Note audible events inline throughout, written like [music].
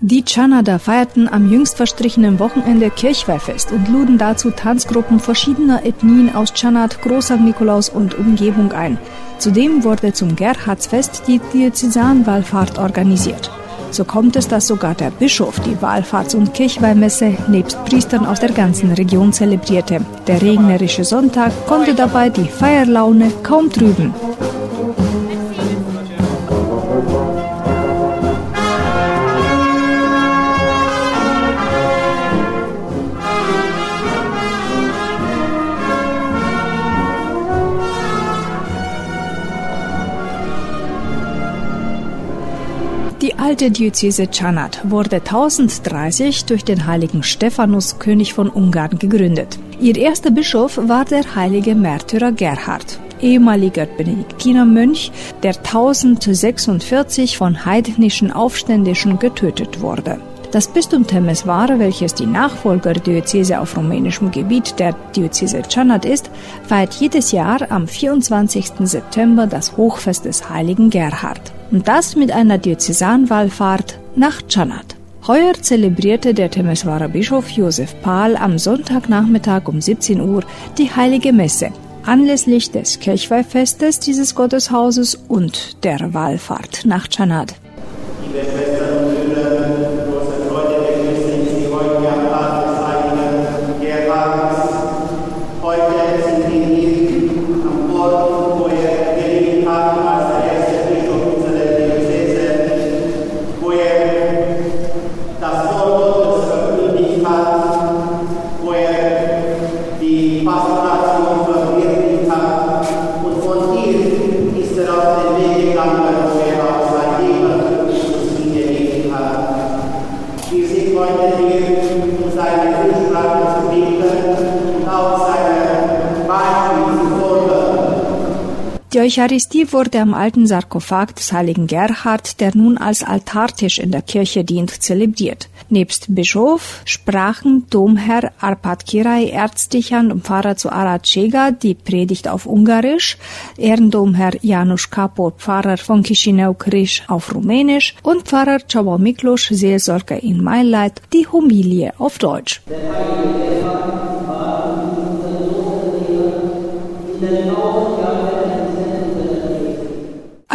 Die Chanada feierten am jüngst verstrichenen Wochenende Kirchweihfest und luden dazu Tanzgruppen verschiedener Ethnien aus Chanad, Großer Nikolaus und Umgebung ein. Zudem wurde zum Gerhardsfest die Diözesanwallfahrt organisiert. So kommt es, dass sogar der Bischof die Wallfahrts- und Kirchweihmesse nebst Priestern aus der ganzen Region zelebrierte. Der regnerische Sonntag konnte dabei die Feierlaune kaum trüben. Alte Diözese Chanat wurde 1030 durch den heiligen Stephanus, König von Ungarn, gegründet. Ihr erster Bischof war der heilige Märtyrer Gerhard, ehemaliger Benediktinermönch, der 1046 von heidnischen Aufständischen getötet wurde. Das Bistum Temeswar, welches die Nachfolgerdiözese auf rumänischem Gebiet der Diözese Chanat ist, feiert jedes Jahr am 24. September das Hochfest des heiligen Gerhard. Und das mit einer Diözesanwallfahrt nach Chanat. Heuer zelebrierte der Temeswarer Bischof Josef Pahl am Sonntagnachmittag um 17 Uhr die Heilige Messe anlässlich des Kirchweihfestes dieses Gotteshauses und der Wallfahrt nach Chanat. Die Eucharistie wurde am alten Sarkophag des heiligen Gerhard, der nun als Altartisch in der Kirche dient, zelebriert. Nebst Bischof sprachen Domherr Arpad Kirai, Erzdichern und Pfarrer zu Aracega die Predigt auf Ungarisch, Ehrendomherr Janusz Kapor, Pfarrer von Chisinau Krisch auf Rumänisch und Pfarrer Csaba Miklós, Seelsorger in Mainleit, die Homilie auf Deutsch.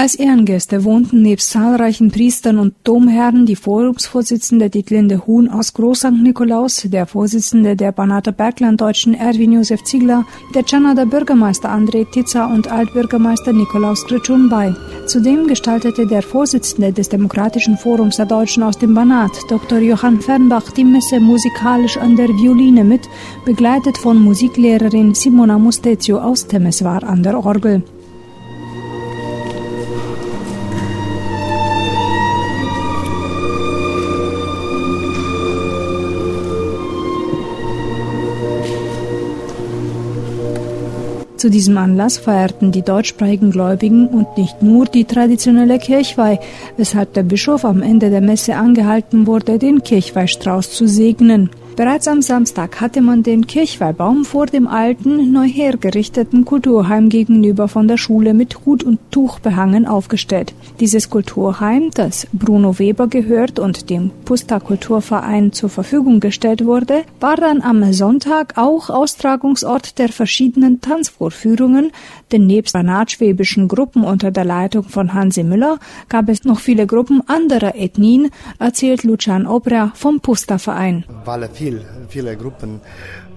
Als Ehrengäste wohnten nebst zahlreichen Priestern und Domherren die Forumsvorsitzende Dietlinde Huhn aus Groß St. Nikolaus, der Vorsitzende der Banater Berglanddeutschen Erwin Josef Ziegler, der Czanader Bürgermeister André Titzer und Altbürgermeister Nikolaus Gritschun bei. Zudem gestaltete der Vorsitzende des Demokratischen Forums der Deutschen aus dem Banat, Dr. Johann Fernbach, die Messe musikalisch an der Violine mit, begleitet von Musiklehrerin Simona Mustezio aus Temeswar an der Orgel. Zu diesem Anlass feierten die deutschsprachigen Gläubigen und nicht nur die traditionelle Kirchweih, weshalb der Bischof am Ende der Messe angehalten wurde, den Kirchweihstrauß zu segnen. Bereits am Samstag hatte man den Kirchweihbaum vor dem alten, neu hergerichteten Kulturheim gegenüber von der Schule mit Hut und Tuch behangen aufgestellt. Dieses Kulturheim, das Bruno Weber gehört und dem Pusta Kulturverein zur Verfügung gestellt wurde, war dann am Sonntag auch Austragungsort der verschiedenen Tanzvorführungen, denn nebst banatschwäbischen Gruppen unter der Leitung von Hansi Müller gab es noch viele Gruppen anderer Ethnien, erzählt Lucian Obra vom Pusta Verein viel, viele Gruppen.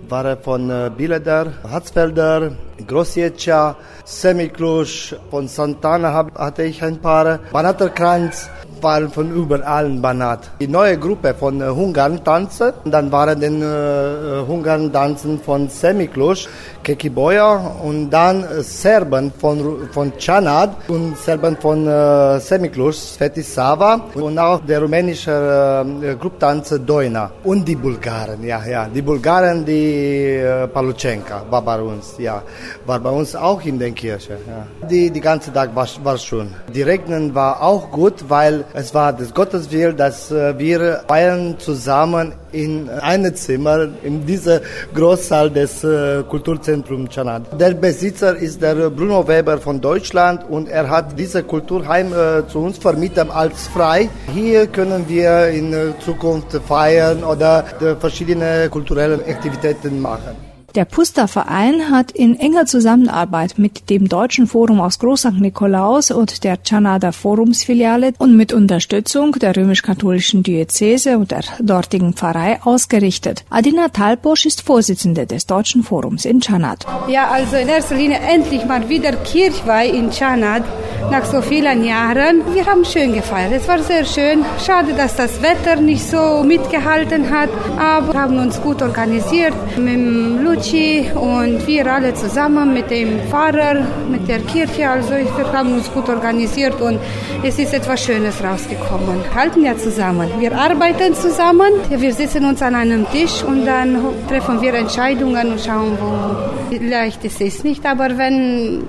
Waren von äh, Bieleder, Hatzfelder, Grossietja, Semiklusch, von Santana hatte ich ein paar, Banaterkranz, waren von überall Banat. Die neue Gruppe von äh, Ungarn tanzen, dann waren den äh, Ungarn tanzen von Semiklusch, Kekiboja und dann äh, Serben von, von Chanad und Serben von äh, Sveti Sava und auch der rumänische äh, Grupptanz Doina und die Bulgaren, ja, ja, die Bulgaren, die äh, Palucenka war bei uns, ja, war bei uns auch in der Kirche. Ja. Die, die ganze Tag war, war schön. Die Regnen war auch gut, weil es war das Gotteswill, dass äh, wir feiern zusammen in einem Zimmer in dieser Großsaal des äh, Kulturzentrums Chanad. Der Besitzer ist der Bruno Weber von Deutschland und er hat diese Kulturheim äh, zu uns vermietet als frei. Hier können wir in Zukunft feiern oder verschiedene kulturelle Aktivitäten machen. Der Puster-Verein hat in enger Zusammenarbeit mit dem Deutschen Forum aus Groß St. Nikolaus und der Chanada Forumsfiliale und mit Unterstützung der römisch-katholischen Diözese und der dortigen Pfarrei ausgerichtet. Adina Talbosch ist Vorsitzende des Deutschen Forums in Chanad. Ja, also in erster Linie endlich mal wieder Kirchweih in Chanad nach so vielen Jahren. Wir haben schön gefeiert. Es war sehr schön. Schade, dass das Wetter nicht so mitgehalten hat, aber wir haben uns gut organisiert mit dem Luci und wir alle zusammen mit dem Pfarrer, mit der Kirche. Also wir haben uns gut organisiert und es ist etwas Schönes rausgekommen. Wir halten ja zusammen. Wir arbeiten zusammen. Wir sitzen uns an einem Tisch und dann treffen wir Entscheidungen und schauen, wo leicht es ist. Nicht, aber wenn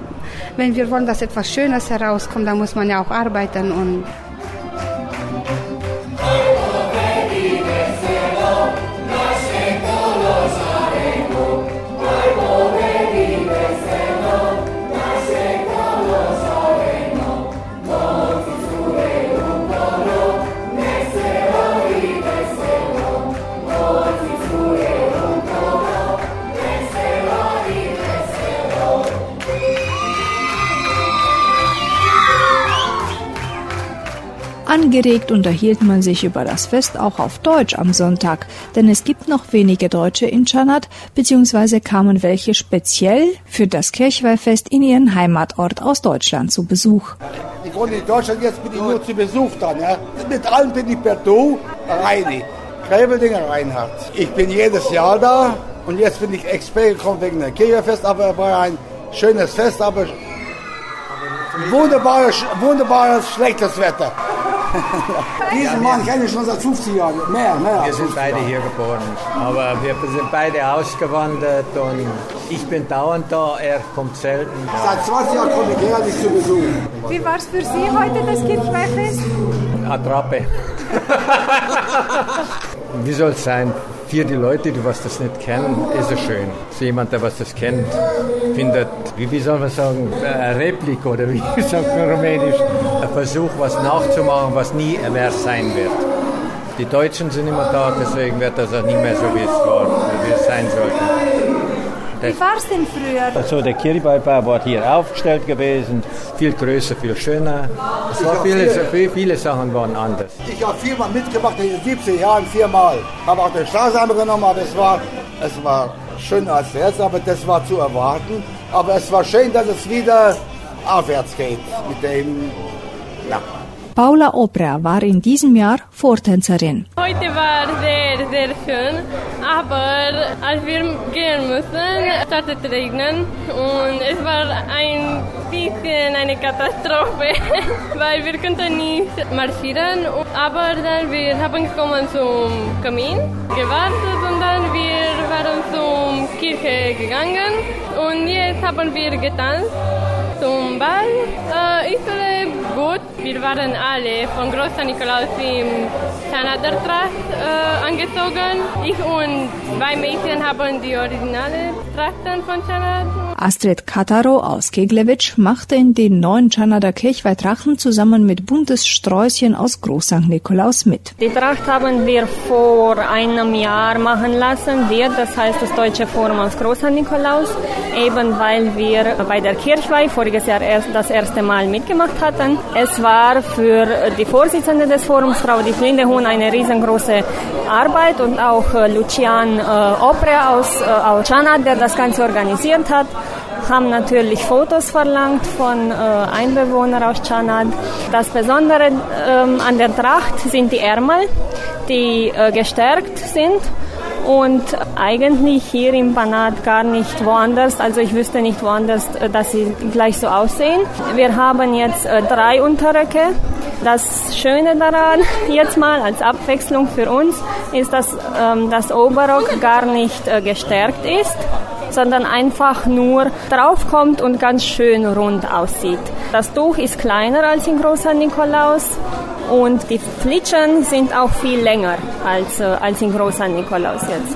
wenn wir wollen, dass etwas Schönes herauskommt, dann muss man ja auch arbeiten und Angeregt unterhielt man sich über das Fest auch auf Deutsch am Sonntag, denn es gibt noch wenige Deutsche in Chanat, beziehungsweise kamen welche speziell für das Kirchweihfest in ihren Heimatort aus Deutschland zu Besuch. Ich wohne in Deutschland, jetzt bin ich nur zu Besuch dann. Ja. Mit allen bin ich per Du, Reini, Gräbeldinger Reinhard. Ich bin jedes Jahr da und jetzt bin ich Experte gekommen wegen dem Kirchweihfest, aber es war ein schönes Fest, aber wunderbares, wunderbares schlechtes Wetter. [laughs] Diesen Mann kenne ich schon seit 50 Jahren. Mehr, mehr. Wir sind beide hier geboren. Aber wir sind beide ausgewandert und ich bin dauernd da, er kommt selten. Seit 20 Jahren komme ich her nicht zu Besuch. Wie war es für Sie heute, das Kirchweihfest? Attrappe. [laughs] Wie soll es sein? für die Leute, die was das nicht kennen, ist es schön. So jemand, der was das kennt, findet, wie, wie soll man sagen, eine Replik oder wie [laughs] sagt man rumänisch, ein Versuch, was nachzumachen, was nie mehr sein wird. Die Deutschen sind immer da, deswegen wird das auch nie mehr so, wie es war, wie es sein sollte. Wie war es denn früher? Also der Kirchweihbau war hier aufgestellt gewesen, viel größer, viel schöner. Es war viele, viele, viele Sachen waren anders. Ich habe viermal mitgemacht in den 70 Jahren, viermal. Habe auch den Straßenhammer genommen, aber es war, es war schöner als jetzt, aber das war zu erwarten. Aber es war schön, dass es wieder aufwärts geht mit dem, ja. Paula Oprea war in diesem Jahr Vortänzerin. Heute war sehr, sehr schön, aber als wir gehen mussten, startet regnen und es war ein bisschen eine Katastrophe, [laughs] weil wir konnten nicht marschieren. Aber dann wir haben gekommen zum Kamin, gewartet und dann wir waren zum Kirche gegangen und jetzt haben wir getanzt zum Ball. Äh, ich finde gut. Wir waren alle von Großer Nikolaus im Zanadertracht äh, angezogen. Ich und zwei Mädchen haben die originale Trachten von Chanad. Astrid Kataro aus Keglewitsch machte in den neuen Chanader Kirchweihtrachten zusammen mit Bundessträußchen aus Groß St. Nikolaus mit. Die Tracht haben wir vor einem Jahr machen lassen, wir, das heißt das Deutsche Forum aus Groß St. Nikolaus, eben weil wir bei der Kirchweih voriges Jahr erst das erste Mal mitgemacht hatten. Es war für die Vorsitzende des Forums, Frau Di Flindehuhn, eine riesengroße Arbeit und auch äh, Lucian äh, Opre aus, äh, der das Ganze organisiert hat haben natürlich Fotos verlangt von äh, Einbewohnern aus Chanad. Das Besondere ähm, an der Tracht sind die Ärmel, die äh, gestärkt sind und eigentlich hier im Banat gar nicht woanders. Also ich wüsste nicht woanders, äh, dass sie gleich so aussehen. Wir haben jetzt äh, drei Unterröcke. Das Schöne daran, [laughs] jetzt mal als Abwechslung für uns, ist, dass ähm, das Oberrock gar nicht äh, gestärkt ist sondern einfach nur draufkommt und ganz schön rund aussieht. Das Tuch ist kleiner als in Großer Nikolaus Und die Flitschen sind auch viel länger als, äh, als in Groß St. Nikolaus jetzt.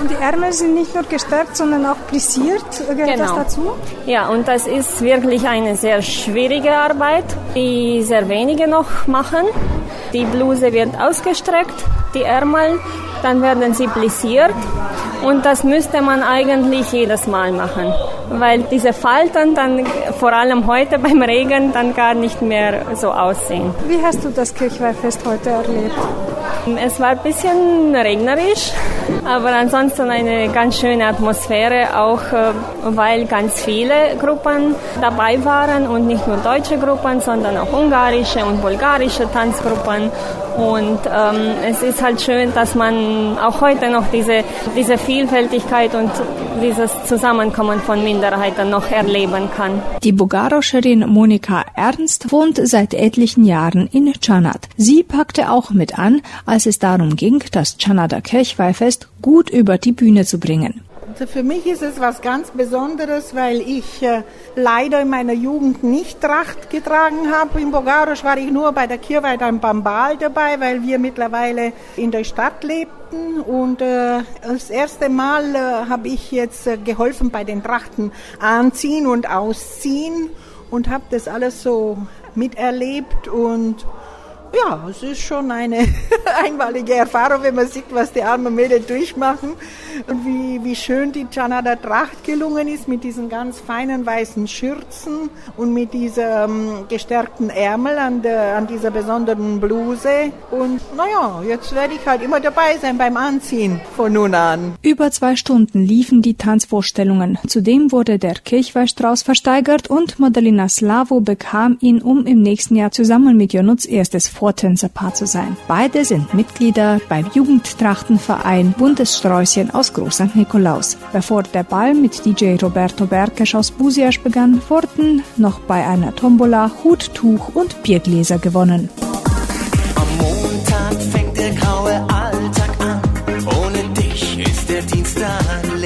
Und die Ärmel sind nicht nur gestärkt, sondern auch plisiert. Gehört genau. das dazu? Ja, und das ist wirklich eine sehr schwierige Arbeit, die sehr wenige noch machen. Die Bluse wird ausgestreckt, die Ärmel, dann werden sie plisiert und das müsste man eigentlich jedes Mal machen, weil diese Falten dann vor allem heute beim Regen dann gar nicht mehr so aussehen. Wie hast du das Kirchweihfest heute erlebt? Es war ein bisschen regnerisch, aber ansonsten eine ganz schöne Atmosphäre, auch äh, weil ganz viele Gruppen dabei waren und nicht nur deutsche Gruppen, sondern auch ungarische und bulgarische Tanzgruppen. Und ähm, es ist halt schön, dass man auch heute noch diese, diese Vielfältigkeit und dieses Zusammenkommen von Minderheiten noch erleben kann. Die Bulgarscherin Monika Ernst wohnt seit etlichen Jahren in Czanat. Sie packte auch mit an, als es darum ging, das Czanader Kirchweihfest gut über die Bühne zu bringen. Also für mich ist es was ganz Besonderes, weil ich äh, leider in meiner Jugend nicht Tracht getragen habe. In Bogarisch war ich nur bei der Kirweit am Bambal dabei, weil wir mittlerweile in der Stadt lebten. Und äh, das erste Mal äh, habe ich jetzt äh, geholfen bei den Trachten anziehen und ausziehen und habe das alles so miterlebt und ja, es ist schon eine [laughs] einmalige Erfahrung, wenn man sieht, was die armen Mädels durchmachen und wie, wie schön die Janada Tracht gelungen ist mit diesen ganz feinen weißen Schürzen und mit diesem gestärkten Ärmel an, der, an dieser besonderen Bluse. Und naja, jetzt werde ich halt immer dabei sein beim Anziehen von nun an. Über zwei Stunden liefen die Tanzvorstellungen. Zudem wurde der Kirchweihstrauß versteigert und Madalina Slavo bekam ihn, um im nächsten Jahr zusammen mit Jonuts erstes Vortänzerpaar zu sein. Beide sind Mitglieder beim Jugendtrachtenverein Bundessträußchen aus Groß St. Nikolaus. Bevor der Ball mit DJ Roberto Berkesch aus Busiasch begann, wurden noch bei einer Tombola Hut, Tuch und Biergläser gewonnen. Am Montag fängt der graue Alltag an. Ohne dich ist der Dienstag leer.